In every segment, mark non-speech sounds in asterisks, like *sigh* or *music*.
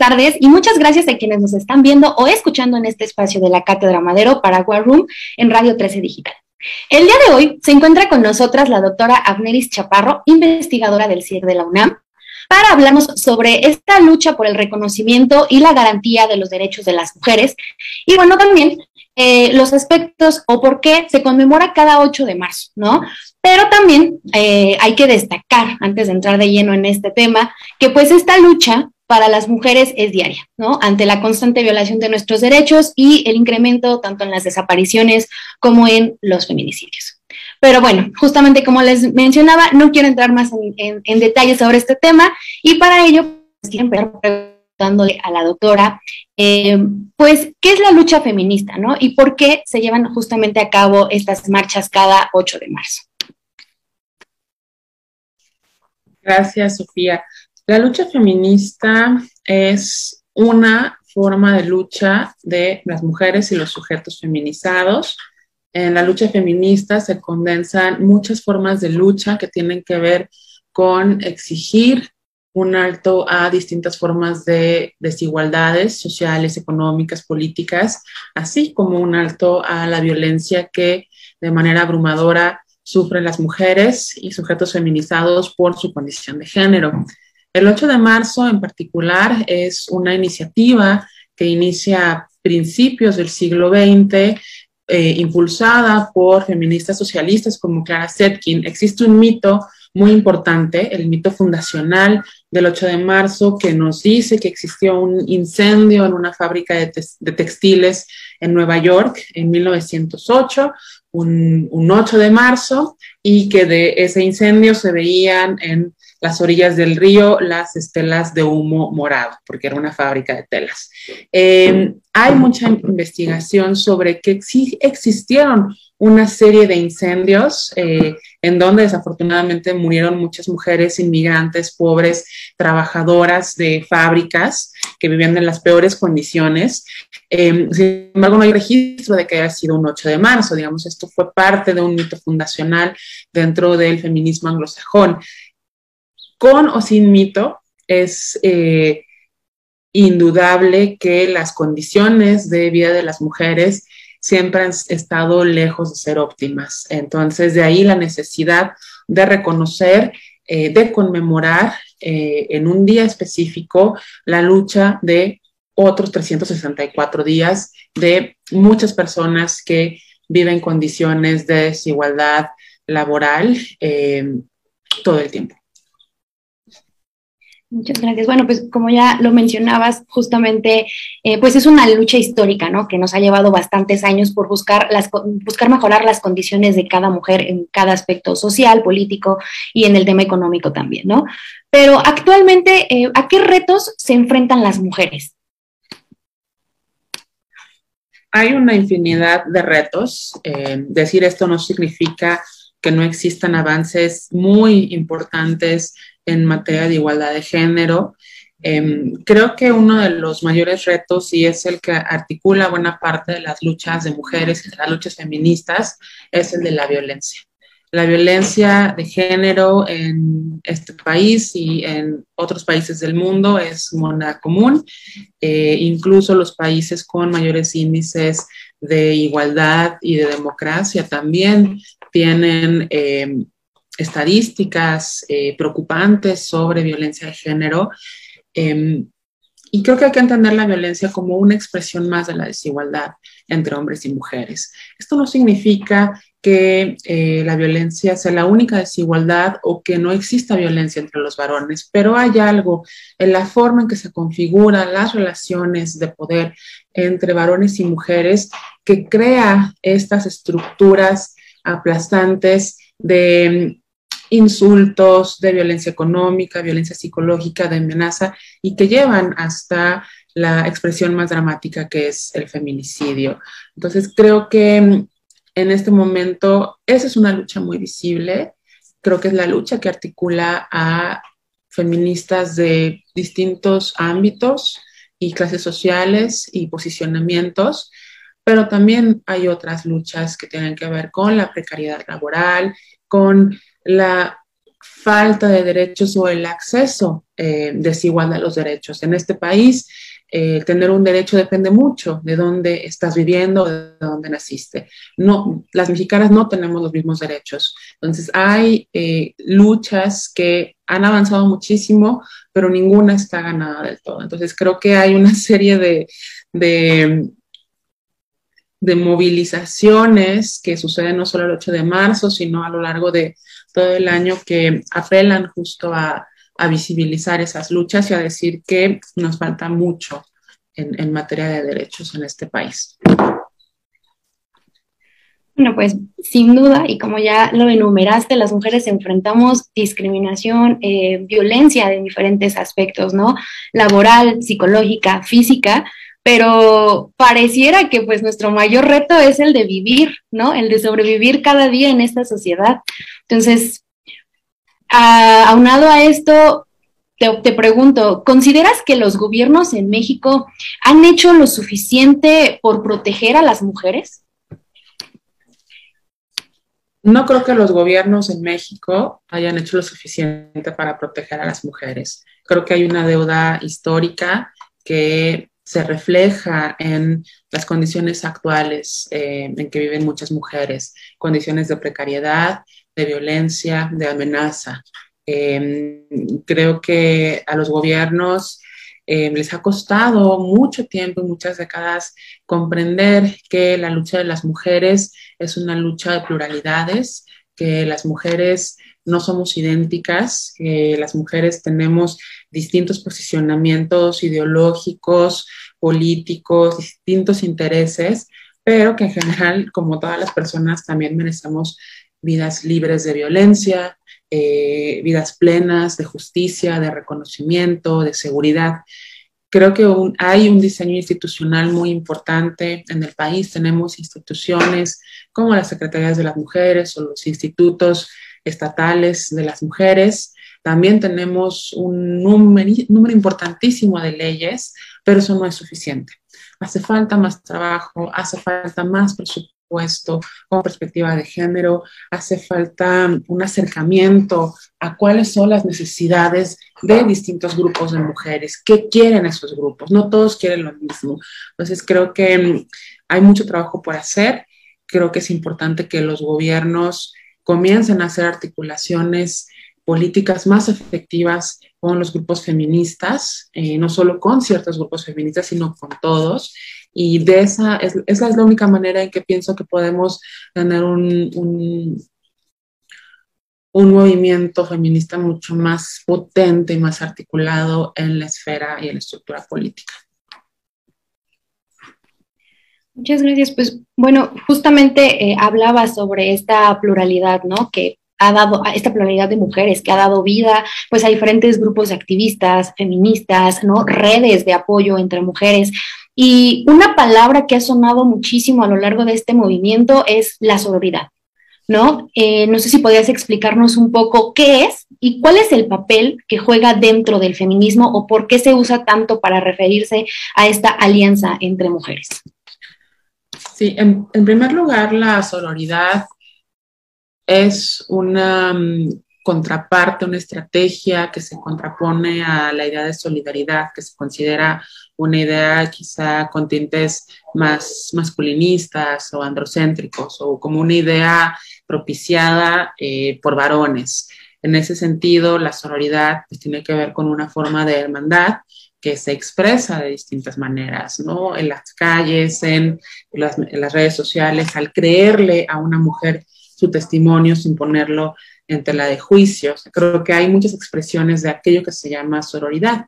tardes y muchas gracias a quienes nos están viendo o escuchando en este espacio de la Cátedra Madero para War Room en Radio 13 Digital. El día de hoy se encuentra con nosotras la doctora Abneris Chaparro, investigadora del CIR de la UNAM, para hablarnos sobre esta lucha por el reconocimiento y la garantía de los derechos de las mujeres. Y bueno, también eh, los aspectos o por qué se conmemora cada 8 de marzo, ¿no? Pero también eh, hay que destacar, antes de entrar de lleno en este tema, que pues esta lucha para las mujeres es diaria, ¿no? Ante la constante violación de nuestros derechos y el incremento tanto en las desapariciones como en los feminicidios. Pero bueno, justamente como les mencionaba, no quiero entrar más en, detalles sobre este tema y para ello pues, quiero empezar preguntándole a la doctora, eh, pues, ¿qué es la lucha feminista, no? Y por qué se llevan justamente a cabo estas marchas cada 8 de marzo. Gracias, Sofía. La lucha feminista es una forma de lucha de las mujeres y los sujetos feminizados. En la lucha feminista se condensan muchas formas de lucha que tienen que ver con exigir un alto a distintas formas de desigualdades sociales, económicas, políticas, así como un alto a la violencia que de manera abrumadora sufren las mujeres y sujetos feminizados por su condición de género. El 8 de marzo en particular es una iniciativa que inicia a principios del siglo XX, eh, impulsada por feministas socialistas como Clara Zetkin. Existe un mito muy importante, el mito fundacional del 8 de marzo, que nos dice que existió un incendio en una fábrica de, textiles en Nueva York en 1908, un, un 8 de marzo, y que de ese incendio se veían en las orillas del río las estelas de humo morado, porque era una fábrica de telas. Em, hay mucha investigación sobre que existieron una serie de incendios eh, en donde desafortunadamente murieron muchas mujeres inmigrantes, pobres, trabajadoras de fábricas que vivían en las peores condiciones. Em, sin embargo, no hay registro de que haya sido un 8 de marzo, digamos, esto fue parte de un mito fundacional dentro del feminismo anglosajón con o sin mito, es eh, indudable que las condiciones de vida de las mujeres siempre han estado lejos de ser óptimas. Entonces, de ahí la necesidad de reconocer, eh, de conmemorar eh, en un día específico la lucha de otros 364 días de muchas personas que viven condiciones de desigualdad laboral todo el tiempo. Muchas gracias. Bueno, pues como ya lo mencionabas, justamente, eh, pues es una lucha histórica, ¿no? Que nos ha llevado bastantes años por buscar, las, buscar mejorar las condiciones de cada mujer en cada aspecto social, político y en el tema económico también, ¿no? Pero actualmente, eh, ¿a qué retos se enfrentan las mujeres? Hay una infinidad de retos. Eh, decir esto no significa que no existan avances muy importantes en materia de igualdad de género. Em, creo que uno de los mayores retos, y es el que articula buena parte de las luchas de mujeres y de las luchas feministas, es el de la violencia. La violencia de género en este país y en otros países del mundo es moneda común. Eh, incluso los países con mayores índices de igualdad y de democracia también tienen em, estadísticas eh, preocupantes sobre violencia de género. Em, y creo que hay que entender la violencia como una expresión más de la desigualdad entre hombres y mujeres. Esto no significa que eh, la violencia sea la única desigualdad o que no exista violencia entre los varones, pero hay algo en la forma en que se configuran las relaciones de poder entre varones y mujeres que crea estas estructuras aplastantes de insultos, de violencia económica, violencia psicológica, de amenaza y que llevan hasta la expresión más dramática que es el feminicidio. Entonces creo que en este momento esa es una lucha muy visible, creo que es la lucha que articula a feministas de distintos ámbitos y clases sociales y posicionamientos, pero también hay otras luchas que tienen que ver con la precariedad laboral, con la falta de derechos o el acceso eh, desigual a los derechos. En este país, eh, tener un derecho depende mucho de dónde estás viviendo, de dónde naciste. No, las mexicanas no tenemos los mismos derechos. Entonces, hay eh, luchas que han avanzado muchísimo, pero ninguna está ganada del todo. Entonces, creo que hay una serie de, de, de movilizaciones que suceden no solo el 8 de marzo, sino a lo largo de todo el año que apelan justo a visibilizar esas luchas y a decir que nos falta mucho en, materia de derechos en este país. Bueno, pues sin duda, y como ya lo enumeraste, las mujeres enfrentamos discriminación, eh, violencia de diferentes aspectos, ¿no? Laboral, psicológica, física, pero pareciera que pues nuestro mayor reto es el de vivir, ¿no? El de sobrevivir cada día en esta sociedad. Entonces, aunado a esto, te, pregunto, ¿consideras que los gobiernos en México han hecho lo suficiente por proteger a las mujeres? No creo que los gobiernos en México hayan hecho lo suficiente para proteger a las mujeres. Creo que hay una deuda histórica que se refleja en las condiciones actuales eh, en que viven muchas mujeres, condiciones de precariedad, de violencia, de amenaza. Em, creo que a los gobiernos em, les ha costado mucho tiempo, muchas décadas, comprender que la lucha de las mujeres es una lucha de pluralidades, que las mujeres no somos idénticas, que las mujeres tenemos distintos posicionamientos ideológicos, políticos, distintos intereses, pero que en general, como todas las personas, también merecemos vidas libres de violencia, eh, vidas plenas de justicia, de reconocimiento, de seguridad. Creo que hay un diseño institucional muy importante en el país. Tenemos instituciones como las Secretarías de las Mujeres o los institutos estatales de las mujeres. También tenemos un número, número importantísimo de leyes, pero eso no es suficiente. Hace falta más trabajo, hace falta más presupuesto puesto con perspectiva de género, hace falta un acercamiento a cuáles son las necesidades de distintos grupos de mujeres, qué quieren esos grupos, no todos quieren lo mismo. Entonces creo que mm, hay mucho trabajo por hacer, creo que es importante que los gobiernos comiencen a hacer articulaciones políticas más efectivas con los grupos feministas, eh, no solo con ciertos grupos feministas, sino con todos, y de esa, es, esa es la única manera en que pienso que podemos un, un, un movimiento feminista mucho más potente y más articulado en la esfera y en la estructura política. Muchas gracias. Pues bueno, justamente eh, hablaba sobre esta pluralidad, ¿no? Que ha dado a esta pluralidad de mujeres que ha dado vida pues a diferentes grupos de activistas, feministas, ¿no? redes de apoyo entre mujeres. Y una palabra que ha sonado muchísimo a lo largo de este movimiento es la sororidad, ¿no? Eh, no sé si podrías explicarnos un poco qué es y cuál es el papel que juega dentro del feminismo o por qué se usa tanto para referirse a esta alianza entre mujeres. Sí, en, en primer lugar, la sororidad es una mm, contraparte, una estrategia que se contrapone a la idea de solidaridad, que se considera una idea quizá con tintes más masculinistas o androcéntricos, o como una idea propiciada eh, por varones. En ese sentido, la sororidad pues, tiene que ver con una forma de hermandad que se expresa de distintas maneras, ¿no? En las calles, en las, en las redes sociales, al creerle a una mujer su testimonio sin ponerlo en tela de juicio. Creo que hay muchas expresiones de aquello que se llama sororidad.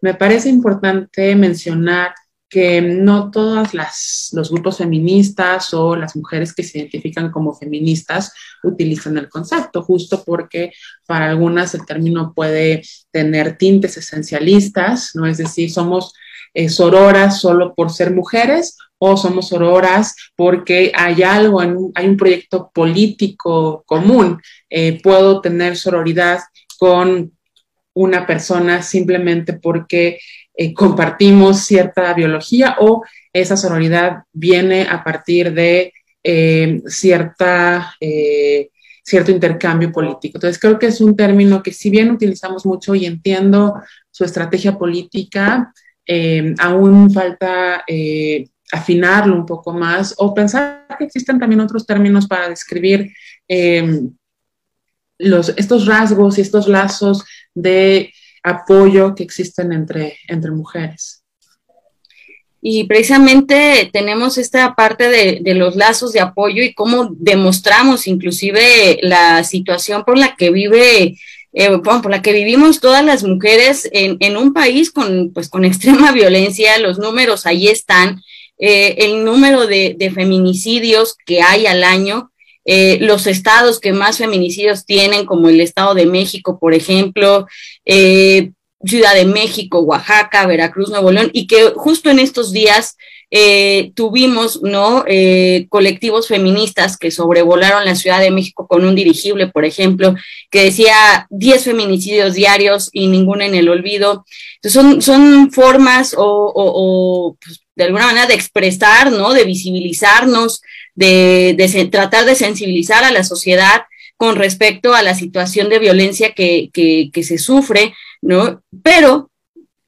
Me parece importante mencionar que no todos los grupos feministas o las mujeres que se identifican como feministas utilizan el concepto, justo porque para algunas el término puede tener tintes esencialistas, ¿no? Es decir, somos eh, sororas solo por ser mujeres o somos sororas porque hay algo, hay un proyecto político común. Eh, puedo tener sororidad con una persona simplemente porque eh, compartimos cierta biología o esa sororidad viene a partir de eh, cierta cierto intercambio político. Entonces creo que es un término que si bien utilizamos mucho y entiendo su estrategia política, eh, aún falta eh, afinarlo un poco más o pensar que existen también otros términos para describir eh, los, estos rasgos y estos lazos de apoyo que existen entre, entre mujeres. Y precisamente tenemos esta parte de, los lazos de apoyo y cómo demostramos inclusive la situación por la que vive, eh, por la que vivimos todas las mujeres en, un país con, pues, con *laughs* extrema violencia. Los números ahí están. Eh, el número de, feminicidios que hay al año, eh, los estados que más feminicidios tienen, como el Estado de México, por ejemplo, Ciudad de México, Oaxaca, Veracruz, Nuevo León, y que justo en estos días tuvimos ¿no? colectivos feministas que sobrevolaron la Ciudad de México con un dirigible, por ejemplo, que decía 10 feminicidios diarios y ninguno en el olvido. Entonces son, son formas o, pues, de alguna manera de expresar, ¿no? De visibilizarnos, de, tratar de sensibilizar a la sociedad con respecto a la situación de violencia que, se sufre, ¿no? Pero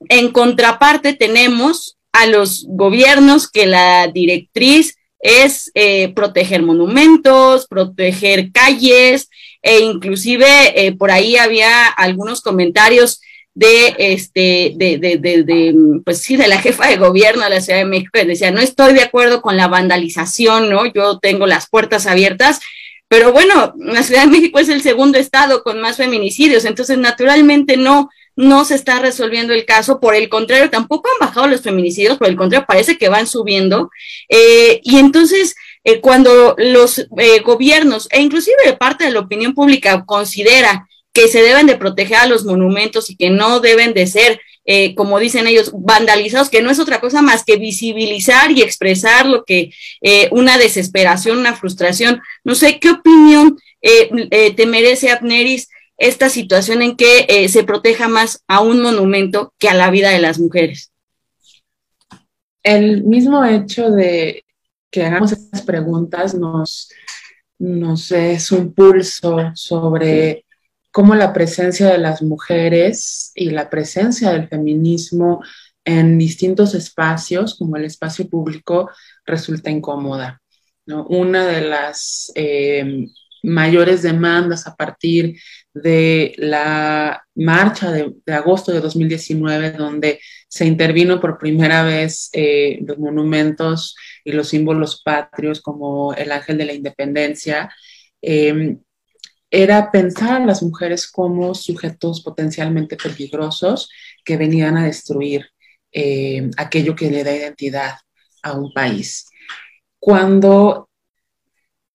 en contraparte tenemos a los gobiernos que la directriz es eh, proteger monumentos, proteger calles, e inclusive eh, por ahí había algunos comentarios de este, de, de, de, pues sí, de la jefa de gobierno de la Ciudad de México, que decía, no estoy de acuerdo con la vandalización, ¿no? Yo tengo las puertas abiertas, pero bueno, la Ciudad de México es el segundo estado con más feminicidios, entonces naturalmente no, no se está resolviendo el caso, por el contrario, tampoco han bajado los feminicidios, por el contrario, parece que van subiendo, eh, y entonces... Eh, cuando los eh, gobiernos e inclusive parte de la opinión pública considera que se deben de proteger a los monumentos y que no deben de ser, eh, como dicen ellos, vandalizados, que no es otra cosa más que visibilizar y expresar lo que eh, una desesperación, una frustración. No sé, ¿qué opinión eh, te merece, Abneris, esta situación en que se proteja más a un monumento que a la vida de las mujeres? El mismo hecho de que hagamos estas preguntas nos, es un pulso sobre cómo la presencia de las mujeres y la presencia del feminismo en distintos espacios, como el espacio público, resulta incómoda. Una de las eh, mayores demandas a partir de la marcha de, agosto de 2019, donde se intervino por primera vez eh, los monumentos y los símbolos patrios como el ángel de la independencia, eh, era pensar a las mujeres como sujetos potencialmente peligrosos que venían a destruir eh, aquello que le da identidad a un país. Cuando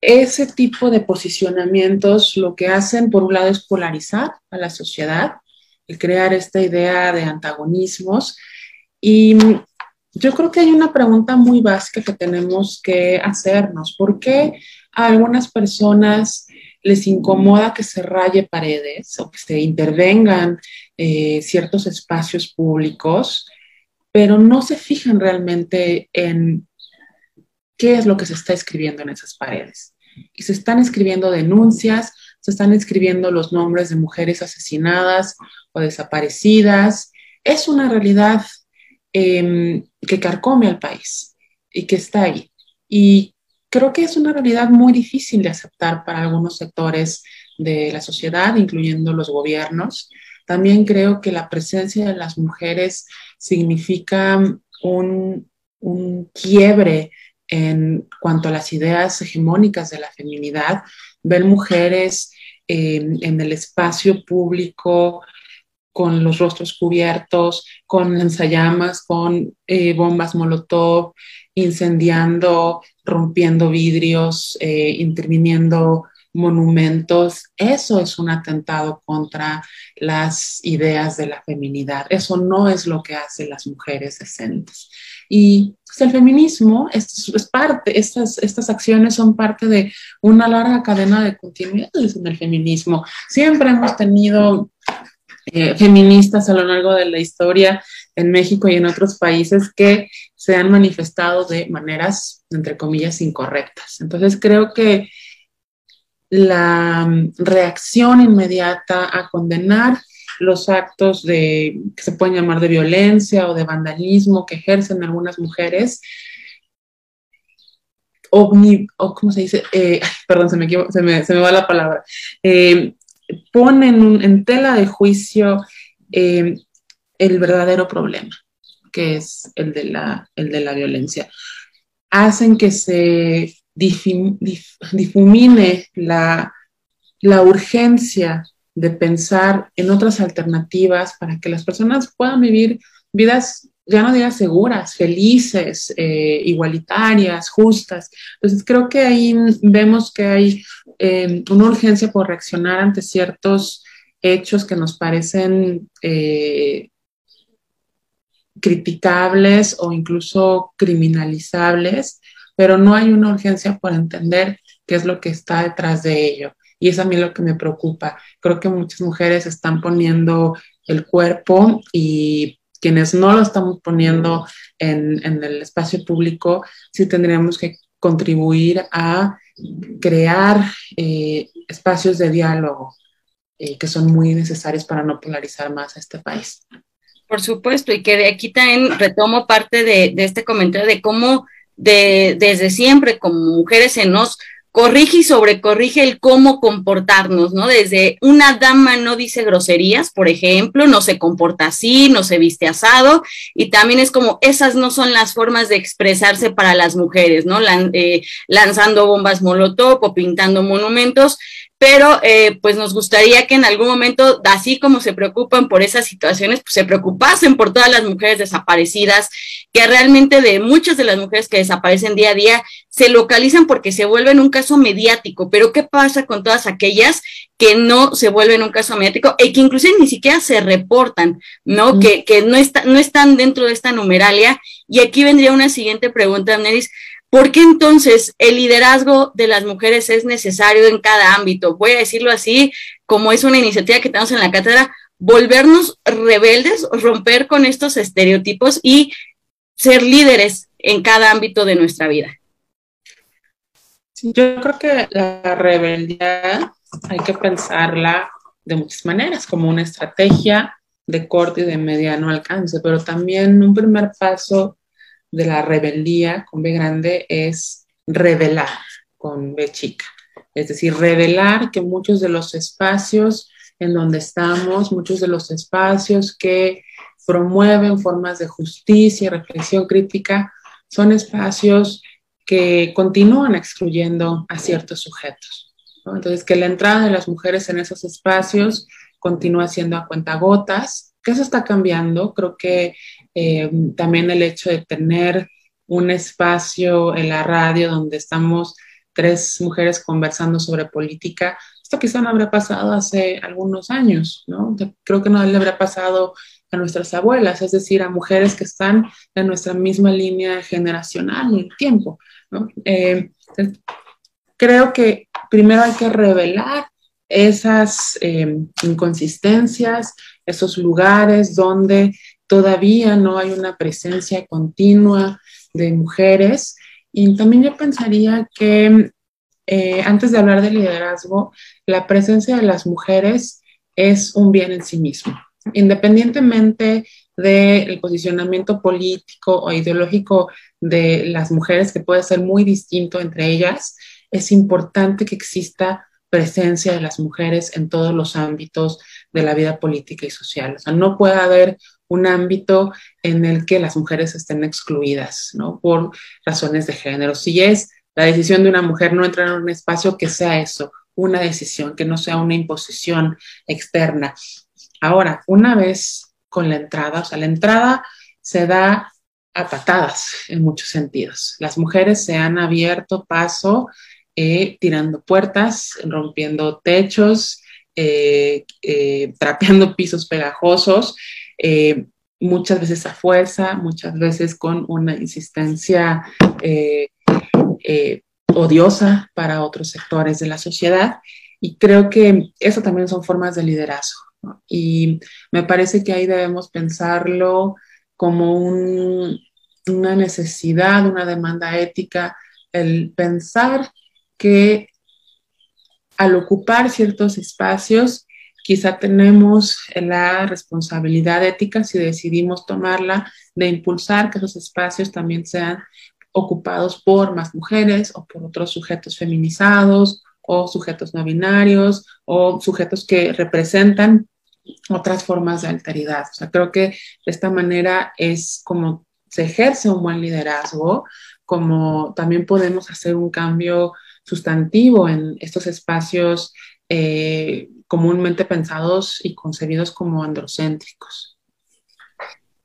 ese tipo de posicionamientos lo que hacen, por un lado, es polarizar a la sociedad, y crear esta idea de antagonismos. Y yo creo que hay una pregunta muy básica que tenemos que hacernos. ¿Por qué a algunas personas les incomoda que se raye paredes o que se intervengan eh, ciertos espacios públicos, pero no se fijan realmente en qué es lo que se está escribiendo en esas paredes. Y se están escribiendo denuncias, se están escribiendo los nombres de mujeres asesinadas o desaparecidas. Es una realidad em, que carcome al país y que está ahí. Y creo que es una realidad muy difícil de aceptar para algunos sectores de la sociedad, incluyendo los gobiernos. También creo que la presencia de las mujeres significa un, quiebre en cuanto a las ideas hegemónicas de la feminidad. Ver mujeres en el espacio público con los rostros cubiertos, con lanzallamas, con eh, bombas molotov, incendiando, rompiendo vidrios, eh, interviniendo monumentos. Eso es un atentado contra las ideas de la feminidad. Eso no es lo que hacen las mujeres decentes. Y pues, el feminismo es, parte, estas, estas acciones son parte de una larga cadena de continuidades en el feminismo. Siempre hemos tenido eh, feministas a lo largo de la historia en México y en otros países que se han manifestado de maneras, entre comillas, incorrectas. Entonces creo que la reacción inmediata a condenar los actos de, que se pueden llamar de violencia o de vandalismo que ejercen algunas mujeres, o ¿cómo se dice? Eh, perdón, se me, se, me, se me, va la palabra. Eh, ponen en tela de juicio eh, el verdadero problema, que es el de la, el de la violencia. Hacen que se difumine la, la urgencia de pensar en otras alternativas para que las personas puedan vivir vidas, ya no digas seguras, felices, eh, igualitarias, justas. Entonces creo que ahí vemos que hay eh, una urgencia por reaccionar ante ciertos hechos que nos parecen eh, criticables o incluso criminalizables, pero no hay una urgencia por entender qué es lo que está detrás de ello. Y es a mí lo que me preocupa. Creo que muchas mujeres están poniendo el cuerpo y quienes no lo estamos poniendo en, el espacio público, sí tendríamos que contribuir a crear eh, espacios de diálogo eh, que son muy necesarios para no polarizar más a este país. Por supuesto, y que de aquí también retomo parte de, de este comentario de cómo de, desde siempre como mujeres se nos corrige y sobrecorrige el cómo comportarnos, ¿no? Desde una dama no dice groserías, por ejemplo, no se comporta así, no se viste asado, y también es como esas no son las formas de expresarse para las mujeres, ¿no? Eh, lanzando bombas molotov o pintando monumentos, pero eh, pues nos gustaría que en algún momento, así como se preocupan por esas situaciones, pues se preocupasen por todas las mujeres desaparecidas, que realmente de muchas de las mujeres que desaparecen día a día se localizan porque se vuelven un caso mediático, pero ¿qué pasa con todas aquellas que no se vuelven un caso mediático y que inclusive ni siquiera se reportan, ¿no? Que, que no, está, no están dentro de esta numeralia. Y aquí vendría una siguiente pregunta, Neris. ¿Por qué entonces el liderazgo de las mujeres es necesario en cada ámbito? Voy a decirlo así, como es una iniciativa que tenemos en la cátedra, volvernos rebeldes, romper con estos estereotipos y ser líderes en cada ámbito de nuestra vida. yo creo que la rebeldía hay que pensarla de muchas maneras, como una estrategia de corto y de mediano alcance, pero también un primer paso de la rebeldía con B grande es revelar con B chica. Es decir, revelar que muchos de los espacios en donde estamos, muchos de los espacios que promueven formas de justicia y reflexión crítica, son espacios que continúan excluyendo a ciertos sujetos. Entonces, que la entrada de las mujeres en esos espacios continúa siendo a cuentagotas, que eso está cambiando. Creo que eh, también el hecho de tener un espacio en la radio donde estamos tres mujeres conversando sobre política, esto quizá no habría pasado hace algunos años, ¿no? Creo que no le habría pasado a nuestras abuelas, es decir, a mujeres que están en nuestra misma línea generacional en el tiempo, ¿no? Eh, creo que primero hay que revelar esas eh, inconsistencias, esos lugares donde todavía no hay una presencia continua de mujeres. Y también yo pensaría que eh, antes de hablar de liderazgo, la presencia de las mujeres es un bien en sí mismo. Independientemente del posicionamiento político o ideológico de las mujeres, que puede ser muy distinto entre ellas, es importante que exista presencia de las mujeres en todos los ámbitos de la vida política y social. O sea, no puede haber un ámbito en el que las mujeres estén excluidas, ¿no? Por razones de género. Si es la decisión de una mujer no entrar en un espacio, que sea eso, una decisión, que no sea una imposición externa. Ahora, una vez con la entrada, o sea, la entrada se da a patadas en muchos sentidos. Las mujeres se han abierto paso eh, tirando puertas, rompiendo techos, eh, eh, trapeando pisos pegajosos, eh, muchas veces a fuerza, muchas veces con una insistencia eh, eh, odiosa para otros sectores de la sociedad. Y creo que eso también son formas de liderazgo. Y me parece que ahí debemos pensarlo como una necesidad, una demanda ética, el pensar que al ocupar ciertos espacios, quizá tenemos la responsabilidad ética, si decidimos tomarla, de impulsar que esos espacios también sean ocupados por más mujeres o por otros sujetos feminizados o sujetos no binarios o sujetos que representan otras formas de alteridad. O sea, creo que de esta manera es como se ejerce un buen liderazgo, como también podemos hacer un cambio sustantivo en estos espacios eh, comúnmente pensados y concebidos como androcéntricos.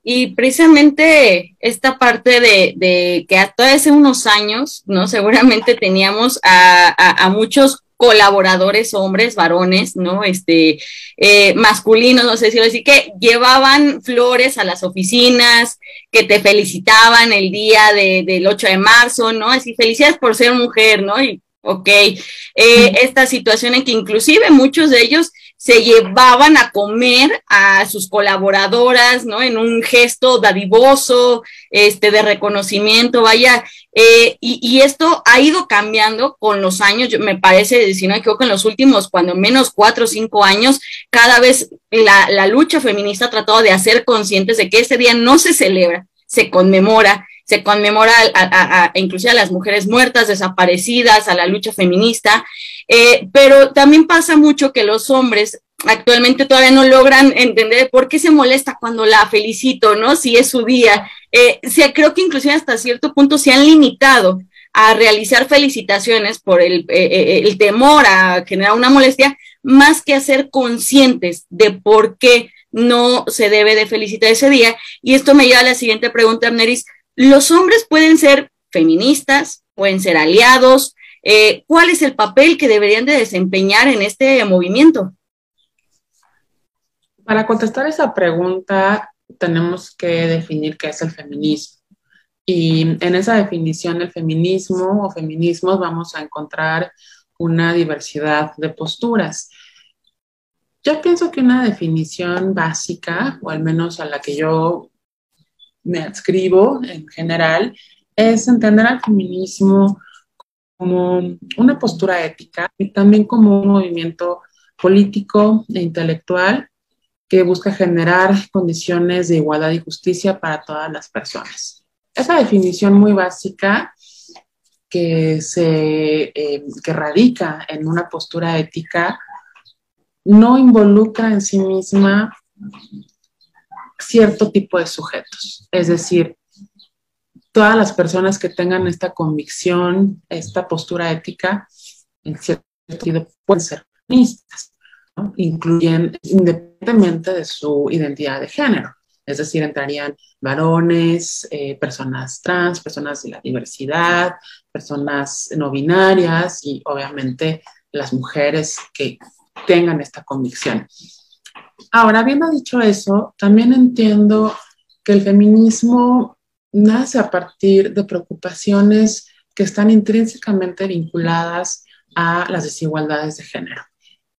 Y precisamente esta parte de, que hasta hace unos años, ¿no? Seguramente teníamos a, muchos colaboradores, hombres, varones, ¿no? Este, eh, masculinos, no sé si decir, que llevaban flores a las oficinas, que te felicitaban el día del 8 de marzo, ¿no? Así, felicidades por ser mujer, ¿no? Y, ok, eh, esta situación en que inclusive muchos de ellos se llevaban a comer a sus colaboradoras, ¿no? En un gesto dadivoso, este, de reconocimiento, vaya, eh, y, esto ha ido cambiando con los años, me parece, si no me equivoco, en los últimos, cuando menos cuatro o cinco años, cada vez la, la lucha feminista ha tratado de hacer conscientes de que este día no se celebra, se conmemora, se conmemora a, inclusive a las mujeres muertas, desaparecidas, a la lucha feminista, eh, pero también pasa mucho que los hombres actualmente todavía no logran entender por qué se molesta cuando la felicito, ¿no? Si es su día. Eh, creo que inclusive hasta cierto punto se han limitado a realizar felicitaciones por el, eh, el temor a generar una molestia, más que a ser conscientes de por qué no se debe de felicitar ese día. Y esto me lleva a la siguiente pregunta, Amneris. Los hombres pueden ser feministas, pueden ser aliados. Eh, ¿Cuál es el papel que deberían de desempeñar en este movimiento? Para contestar esa pregunta, tenemos que definir qué es el feminismo. Y en esa definición del feminismo o feminismos vamos a encontrar una diversidad de posturas. Yo pienso que una definición básica, o al menos a la que yo me adscribo en general, es entender al feminismo como una postura ética y también como un movimiento político e intelectual que busca generar condiciones de igualdad y justicia para todas las personas. Esa definición muy básica que, se, eh, que radica en una postura ética no involucra en sí misma cierto tipo de sujetos. Es decir, todas las personas que tengan esta convicción, esta postura ética, en cierto sentido, pueden ser feministas, incluyen independientemente de su identidad de género. Es decir, entrarían varones, eh, personas trans, personas de la diversidad, personas no binarias y obviamente las mujeres que tengan esta convicción. Ahora, habiendo dicho eso, también entiendo que el feminismo nace a partir de preocupaciones que están intrínsecamente vinculadas a las desigualdades de género.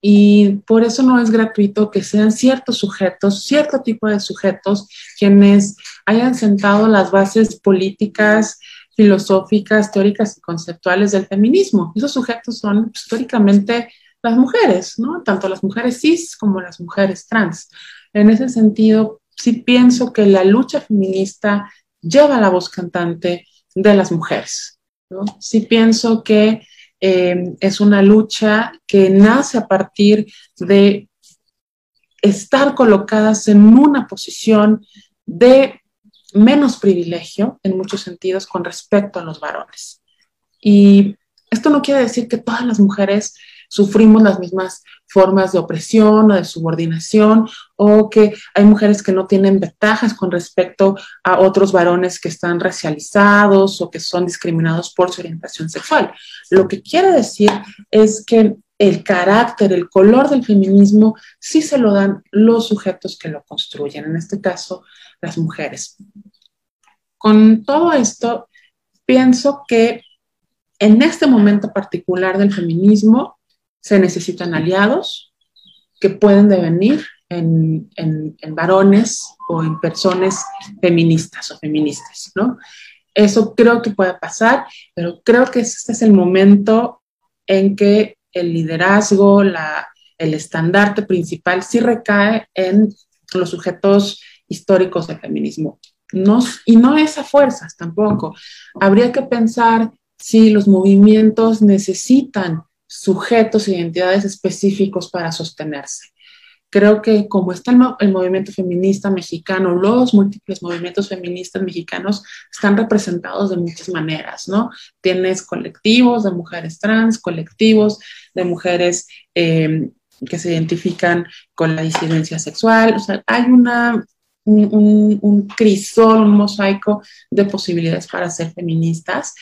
Y por eso no es gratuito que sean ciertos sujetos, cierto tipo de sujetos, quienes hayan sentado las bases políticas, filosóficas, teóricas y conceptuales del feminismo. Esos sujetos son históricamente las mujeres, ¿no? Tanto las mujeres cis como las mujeres trans. En ese sentido, sí pienso que la lucha feminista lleva la voz cantante de las mujeres. Sí pienso que eh, es una lucha que nace a partir de estar colocadas en una posición de menos privilegio en muchos sentidos con respecto a los varones. Y esto no quiere decir que todas las mujeres sufrimos las mismas formas de opresión o de subordinación o que hay mujeres que no tienen ventajas con respecto a otros varones que están racializados o que son discriminados por su orientación sexual. Lo que quiere decir es que el carácter, el color del feminismo sí se lo dan los sujetos que lo construyen, en este caso las mujeres. Con todo esto, pienso que en este momento particular del feminismo, se necesitan aliados que pueden devenir en, varones o en personas feministas o feministas, ¿no? Eso creo que puede pasar, pero creo que este es el momento en que el liderazgo, la, el estandarte principal sí recae en los sujetos históricos del feminismo. No, y no es a fuerzas tampoco. Habría que pensar si los movimientos necesitan sujetos e identidades específicos para sostenerse. Creo que como está el, movimiento feminista mexicano, los múltiples movimientos feministas mexicanos están representados de muchas maneras, ¿no? Tienes colectivos de mujeres trans, colectivos de mujeres eh, que se identifican con la disidencia sexual, o sea, hay una, un, un crisol, un mosaico de posibilidades para ser feministas.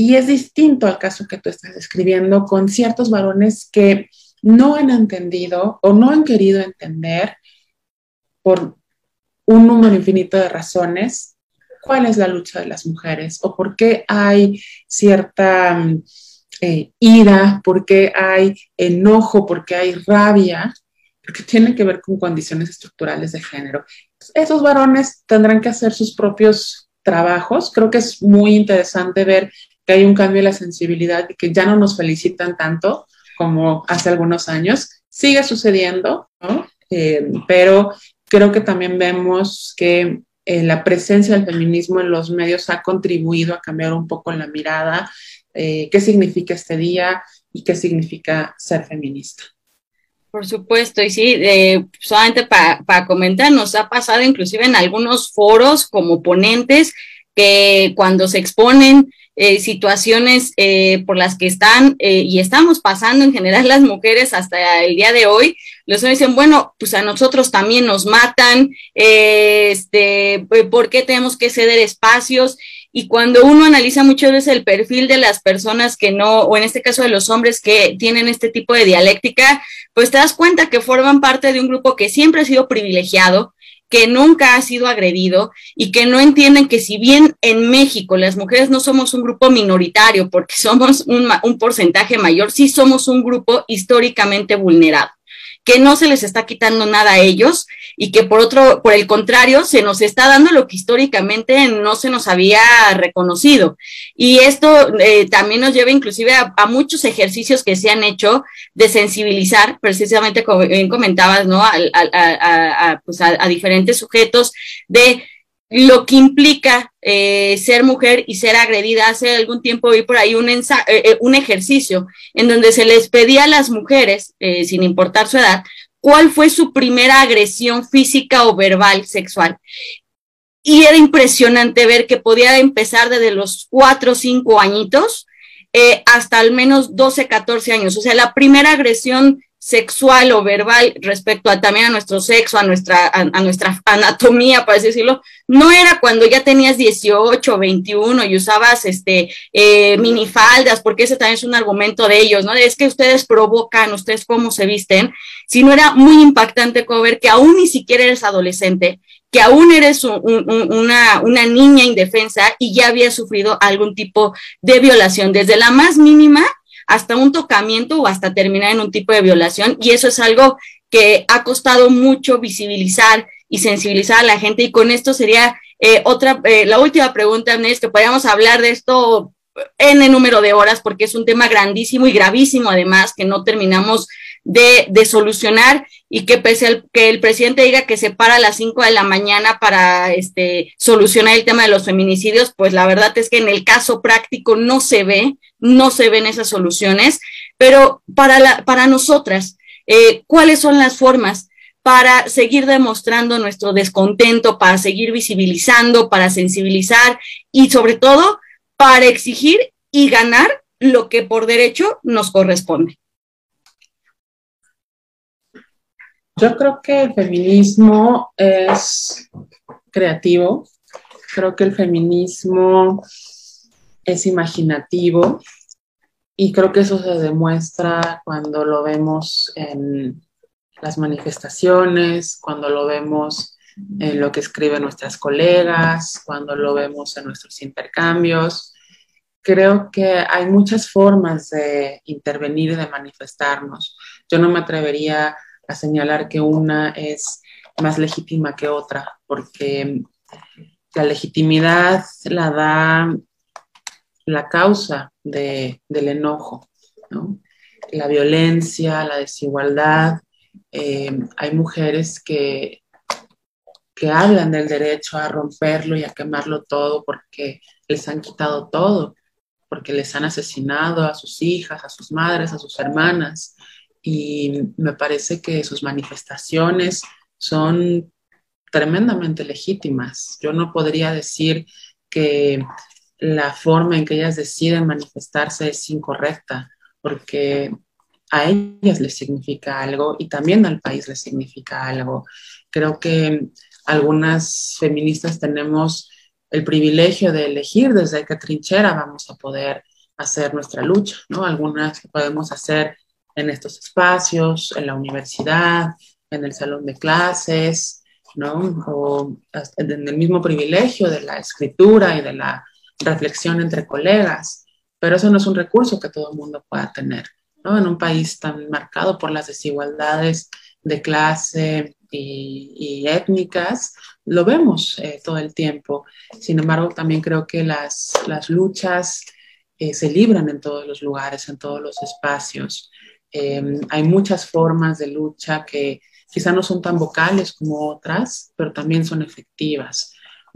Y es distinto al caso que tú estás describiendo con ciertos varones que no han entendido o no han querido entender por un número infinito de razones cuál es la lucha de las mujeres o por qué hay cierta eh, ira, por qué hay enojo, por qué hay rabia, porque tiene que ver con condiciones estructurales de género. Esos varones tendrán que hacer sus propios trabajos. Creo que es muy interesante ver que hay un cambio en la sensibilidad y que ya no nos felicitan tanto como hace algunos años. Sigue sucediendo. Eh, pero creo que también vemos que eh, la presencia del feminismo en los medios ha contribuido a cambiar un poco la mirada, eh, qué significa este día y qué significa ser feminista. Por supuesto, y sí, solamente para comentar, nos ha pasado inclusive en algunos foros como ponentes que cuando se exponen eh, situaciones eh, por las que están eh, y estamos pasando en general las mujeres hasta el día de hoy, los hombres dicen, bueno, pues a nosotros también nos matan, este, ¿por qué tenemos que ceder espacios? Y cuando uno analiza muchas veces el perfil de las personas que no, o en este caso de los hombres que tienen este tipo de dialéctica, pues te das cuenta que forman parte de un grupo que siempre ha sido privilegiado, que nunca ha sido agredido y que no entienden que si bien en México las mujeres no somos un grupo minoritario porque *laughs* somos un, un porcentaje mayor, sí somos un grupo históricamente vulnerado que no se les está quitando nada a ellos y que por otro, por el contrario, se nos está dando lo que históricamente no se nos había reconocido. Y esto eh, también nos lleva inclusive a, muchos ejercicios que se han hecho de sensibilizar, precisamente como bien comentabas, ¿no? Pues a, a diferentes sujetos de lo que implica eh, ser mujer y ser agredida. Hace algún tiempo vi por ahí un, eh, eh, un ejercicio en donde se les pedía a las mujeres, sin importar su edad, cuál fue su primera agresión física o verbal sexual. Y era impresionante ver que podía empezar desde los cuatro o cinco añitos hasta al menos 12, 14 años. O sea, la primera agresión sexual o verbal respecto a también a nuestro sexo, a nuestra, a, nuestra anatomía, por así decirlo, no era cuando ya tenías 18 21 y usabas este eh, minifaldas, porque ese también es un argumento de ellos, ¿no? Es que ustedes provocan, ustedes cómo se visten, sino era muy impactante como ver que aún ni siquiera eres adolescente, que aún eres una, una niña indefensa y ya había sufrido algún tipo de violación, desde la más mínima hasta un tocamiento o hasta terminar en un tipo de violación. Y eso es algo que ha costado mucho visibilizar y sensibilizar a la gente. Y con esto sería eh, otra, eh, la última pregunta, Nes, que podríamos hablar de esto en el número de horas, porque es un tema grandísimo y gravísimo, además, que no terminamos de, solucionar y que pese al que el presidente diga que se para a las 5 de la mañana para este, solucionar el tema de los feminicidios, pues la verdad es que en el caso práctico no se ve, no se ven esas soluciones, pero para, la, para nosotras, eh, ¿cuáles son las formas para seguir demostrando nuestro descontento, para seguir visibilizando, para sensibilizar y sobre todo para exigir y ganar lo que por derecho nos corresponde? Yo creo que el feminismo es creativo, creo que el feminismo es imaginativo y creo que eso se demuestra cuando lo vemos en las manifestaciones, cuando lo vemos en lo que escriben nuestras colegas, cuando lo vemos en nuestros intercambios. Creo que hay muchas formas de intervenir y de manifestarnos. Yo no me atrevería a señalar que una es más legítima que otra, porque la legitimidad la da la causa del enojo, la violencia, la desigualdad. Eh, hay mujeres que, que hablan del derecho a romperlo y a quemarlo todo porque les han quitado todo, porque les han asesinado a sus hijas, a sus madres, a sus hermanas. Y me parece que sus manifestaciones son tremendamente legítimas. Yo no podría decir que la forma en que ellas deciden manifestarse es incorrecta, porque a ellas les significa algo y también al país les significa algo. Creo que algunas feministas tenemos el privilegio de elegir desde qué trinchera vamos a poder hacer nuestra lucha, ¿no? Algunas podemos hacer en estos espacios, en la universidad, en el salón de clases, ¿no? O en el mismo privilegio de la escritura y de la reflexión entre colegas, pero eso no es un recurso que todo el mundo pueda tener, ¿no? En un país tan marcado por las desigualdades de clase y, étnicas, lo vemos eh, todo el tiempo. Sin embargo, también creo que las, las luchas eh, se libran en todos los lugares, en todos los espacios. Em, hay muchas formas de lucha que quizá no son tan vocales como otras, pero también son efectivas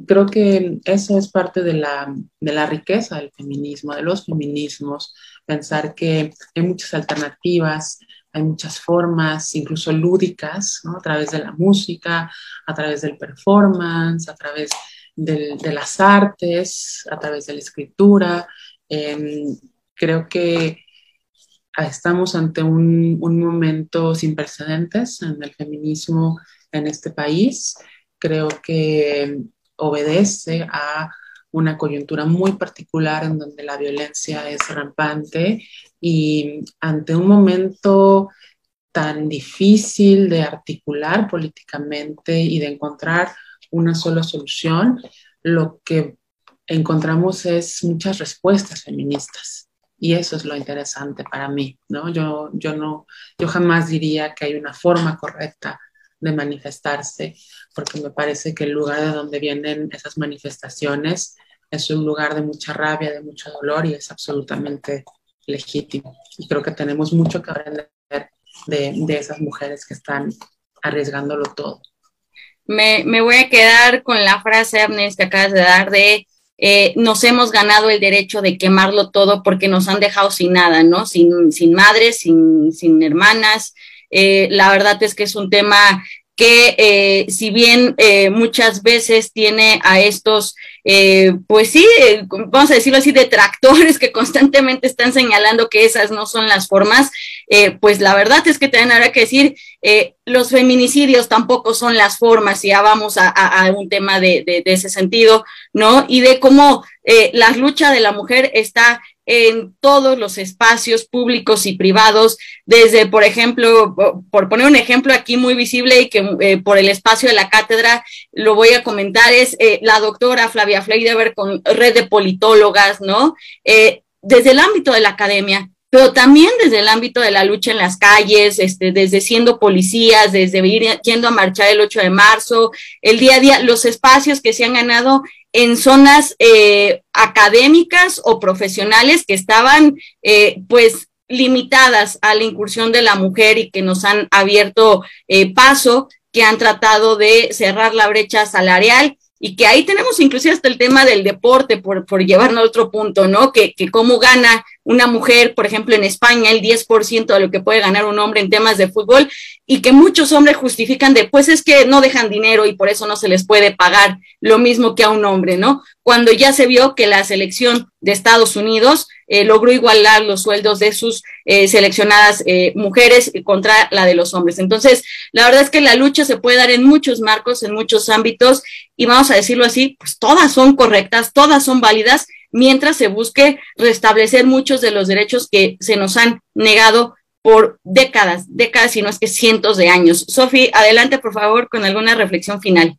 creo que eso es parte de la, de la riqueza del feminismo, de los feminismos, pensar que hay muchas alternativas, hay muchas formas, incluso lúdicas, ¿no? a través de la música, a través del performance, a través del, de las artes, a través de la escritura. Em, creo que estamos ante un, un, momento sin precedentes en el feminismo en este país. Creo que obedece a una coyuntura muy particular en donde la violencia es rampante y ante un momento tan difícil de articular políticamente y de encontrar una sola solución, lo que encontramos es muchas respuestas feministas. Y eso es lo interesante para mí, ¿no? Yo, yo, no, yo jamás diría que hay una forma correcta de manifestarse, porque me parece que el lugar de donde vienen esas manifestaciones es un lugar de mucha rabia, de mucho dolor y es absolutamente legítimo. Y creo que tenemos mucho que aprender de, de esas mujeres que están arriesgándolo todo. Me, me, voy a quedar con la frase, Ernest, que acabas de dar de eh, nos hemos ganado el derecho de quemarlo todo porque nos han dejado sin nada, ¿no? Sin, sin madres, sin, sin hermanas, eh, la verdad es que es un tema que eh, si bien eh, muchas veces tiene a estos, pues sí, vamos a decirlo así, detractores que constantemente están señalando que esas no son las formas, pues la verdad es que también habrá que decir, los feminicidios tampoco son las formas, y ya vamos a, un tema de, de, ese sentido, ¿no? Y de cómo la lucha de la mujer está en todos los espacios públicos y privados, desde, por ejemplo, por poner un ejemplo aquí muy visible y que eh, por el espacio de la cátedra lo voy a comentar, es eh, la doctora Flavia Fleideber con red de politólogas, ¿no? Eh, desde el ámbito de la academia, pero también desde el ámbito de la lucha en las calles, este, desde siendo policías, desde ir yendo a marchar el 8 de marzo, el día a día, los espacios que se han ganado en zonas eh, académicas o profesionales que estaban eh, pues limitadas a la incursión de la mujer y que nos han abierto eh, paso, que han tratado de cerrar la brecha salarial y que ahí tenemos inclusive hasta el tema del deporte, por, por llevarnos a otro punto, ¿no? Que, que cómo gana una mujer, por ejemplo, en España, el 10% de lo que puede ganar un hombre en temas de fútbol, y que muchos hombres justifican de, pues es que no dejan dinero y por eso no se les puede pagar lo mismo que a un hombre, ¿no? Cuando ya se vio que la selección de Estados Unidos eh, logró igualar los sueldos de sus eh, seleccionadas eh, mujeres contra la de los hombres. Entonces, la verdad es que la lucha se puede dar en muchos marcos, en muchos ámbitos, y vamos a decirlo así, pues todas son correctas, todas son válidas, mientras se busque restablecer muchos de los derechos que se nos han negado por décadas, décadas, si no es que cientos de años. Sofi, adelante, por favor, con alguna reflexión final.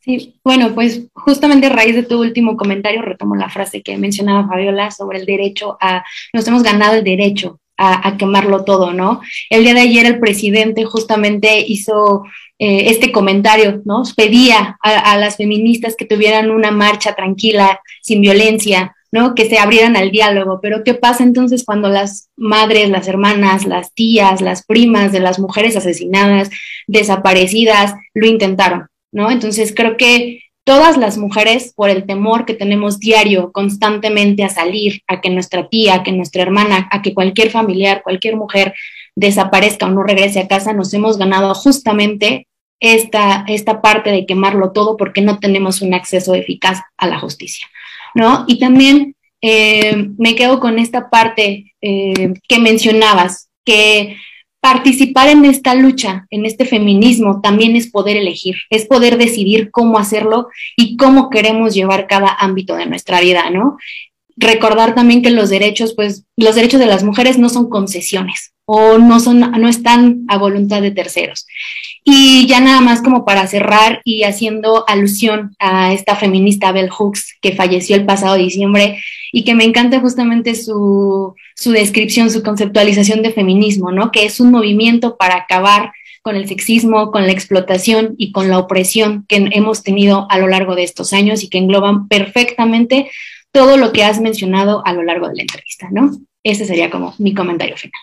Sí, bueno, pues justamente a raíz de tu último comentario retomo la frase que mencionaba Fabiola sobre el derecho a, nos hemos ganado el derecho a, quemarlo todo, ¿no? El día de ayer el presidente justamente hizo eh, este comentario, ¿no? Pedía a, las feministas que tuvieran una marcha tranquila, sin violencia, ¿no? Que se abrieran al diálogo. Pero ¿qué pasa entonces cuando las madres, las hermanas, las tías, las primas de las mujeres asesinadas, desaparecidas, lo intentaron, ¿no? Entonces creo que todas las mujeres, por el temor que tenemos diario, constantemente a salir, a que nuestra tía, a que nuestra hermana, a que cualquier familiar, cualquier mujer desaparezca o no regrese a casa, nos hemos ganado justamente esta, esta parte de quemarlo todo porque no tenemos un acceso eficaz a la justicia, ¿no? Y también eh, me quedo con esta parte eh, que mencionabas, que participar en esta lucha, en este feminismo, también es poder elegir, es poder decidir cómo hacerlo y cómo queremos llevar cada ámbito de nuestra vida, ¿no? Recordar también que los derechos, pues, los derechos de las mujeres no son concesiones o no son, no están a voluntad de terceros. Y ya nada más como para cerrar y haciendo alusión a esta feminista Bell Hooks que falleció el pasado diciembre y que me encanta justamente su, su descripción, su conceptualización de feminismo, ¿no? Que es un movimiento para acabar con el sexismo, con la explotación y con la opresión que hemos tenido a lo largo de estos años y que engloban perfectamente todo lo que has mencionado a lo largo de la entrevista, ¿no? Ese sería como mi comentario final.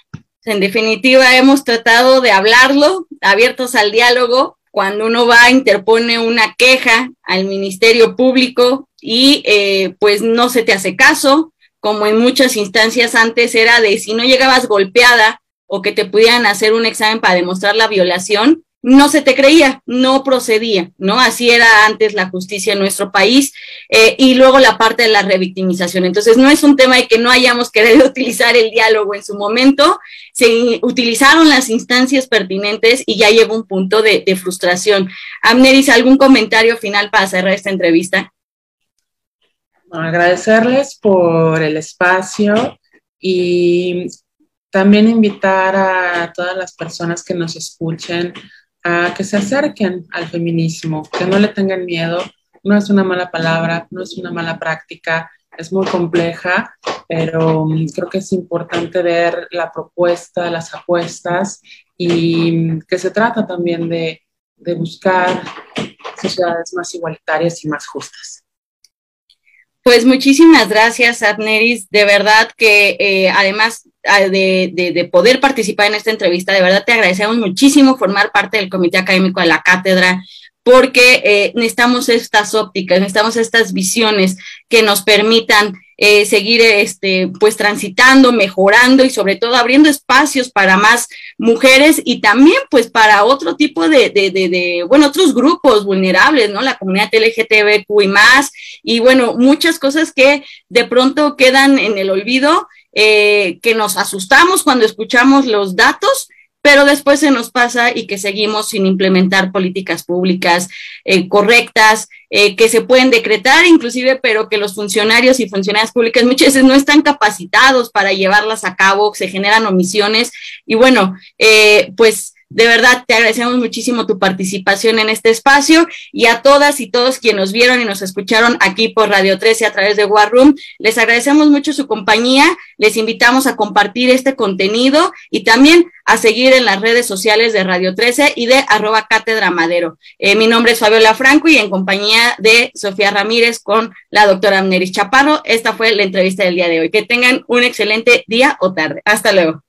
En definitiva, hemos tratado de hablarlo, abiertos al diálogo. Cuando uno va, interpone una queja al Ministerio Público y eh, pues no se te hace caso, como en muchas instancias antes era de si no llegabas golpeada o que te pudieran hacer un examen para demostrar la violación, no se te creía, no procedía, ¿no? Así era antes la justicia en nuestro país eh, y luego la parte de la revictimización. Entonces, no es un tema de que no hayamos querido *laughs* utilizar el diálogo en su momento, se utilizaron las instancias pertinentes y ya llegó un punto de, de frustración. Amneris, ¿algún comentario final para cerrar esta entrevista? Agradecerles por el espacio y también invitar a todas las personas que nos escuchen a que se acerquen al feminismo, que no le tengan miedo. No es una mala palabra, no es una mala práctica, es muy compleja, pero mm, creo que es importante ver la propuesta, las apuestas y mm, que se trata también de, de buscar sociedades más igualitarias y más justas. Pues muchísimas gracias, Adneris. De verdad que eh, además de, de, poder participar en esta entrevista, de verdad te agradecemos muchísimo formar parte del comité académico de la cátedra porque eh, necesitamos estas ópticas, necesitamos estas visiones que nos permitan eh, seguir este, pues transitando, mejorando y sobre todo abriendo espacios para más mujeres y también pues para otro tipo de bueno, otros grupos vulnerables, ¿no? La comunidad LGTBQ y más, y bueno, muchas cosas que de pronto quedan en el olvido, eh, que nos asustamos cuando escuchamos los datos pero después se nos pasa y que seguimos sin implementar políticas públicas eh, correctas, eh, que se pueden decretar inclusive, pero que los funcionarios y funcionarias públicas *laughs* muchas veces no están capacitados para llevarlas a cabo, se generan omisiones. Y bueno, eh, pues de verdad, te agradecemos muchísimo tu participación en este espacio y a todas y todos quienes nos vieron y nos escucharon aquí por Radio 13 a través de War Room. Les agradecemos mucho su compañía. Les invitamos a compartir este contenido y también a seguir en las redes sociales de Radio 13 y de arroba cátedra madero. Eh, mi nombre es Fabiola Franco y en compañía de Sofía Ramírez con la doctora Amneris Chaparro. Esta fue la entrevista del día de hoy. Que tengan un excelente día o tarde. Hasta luego.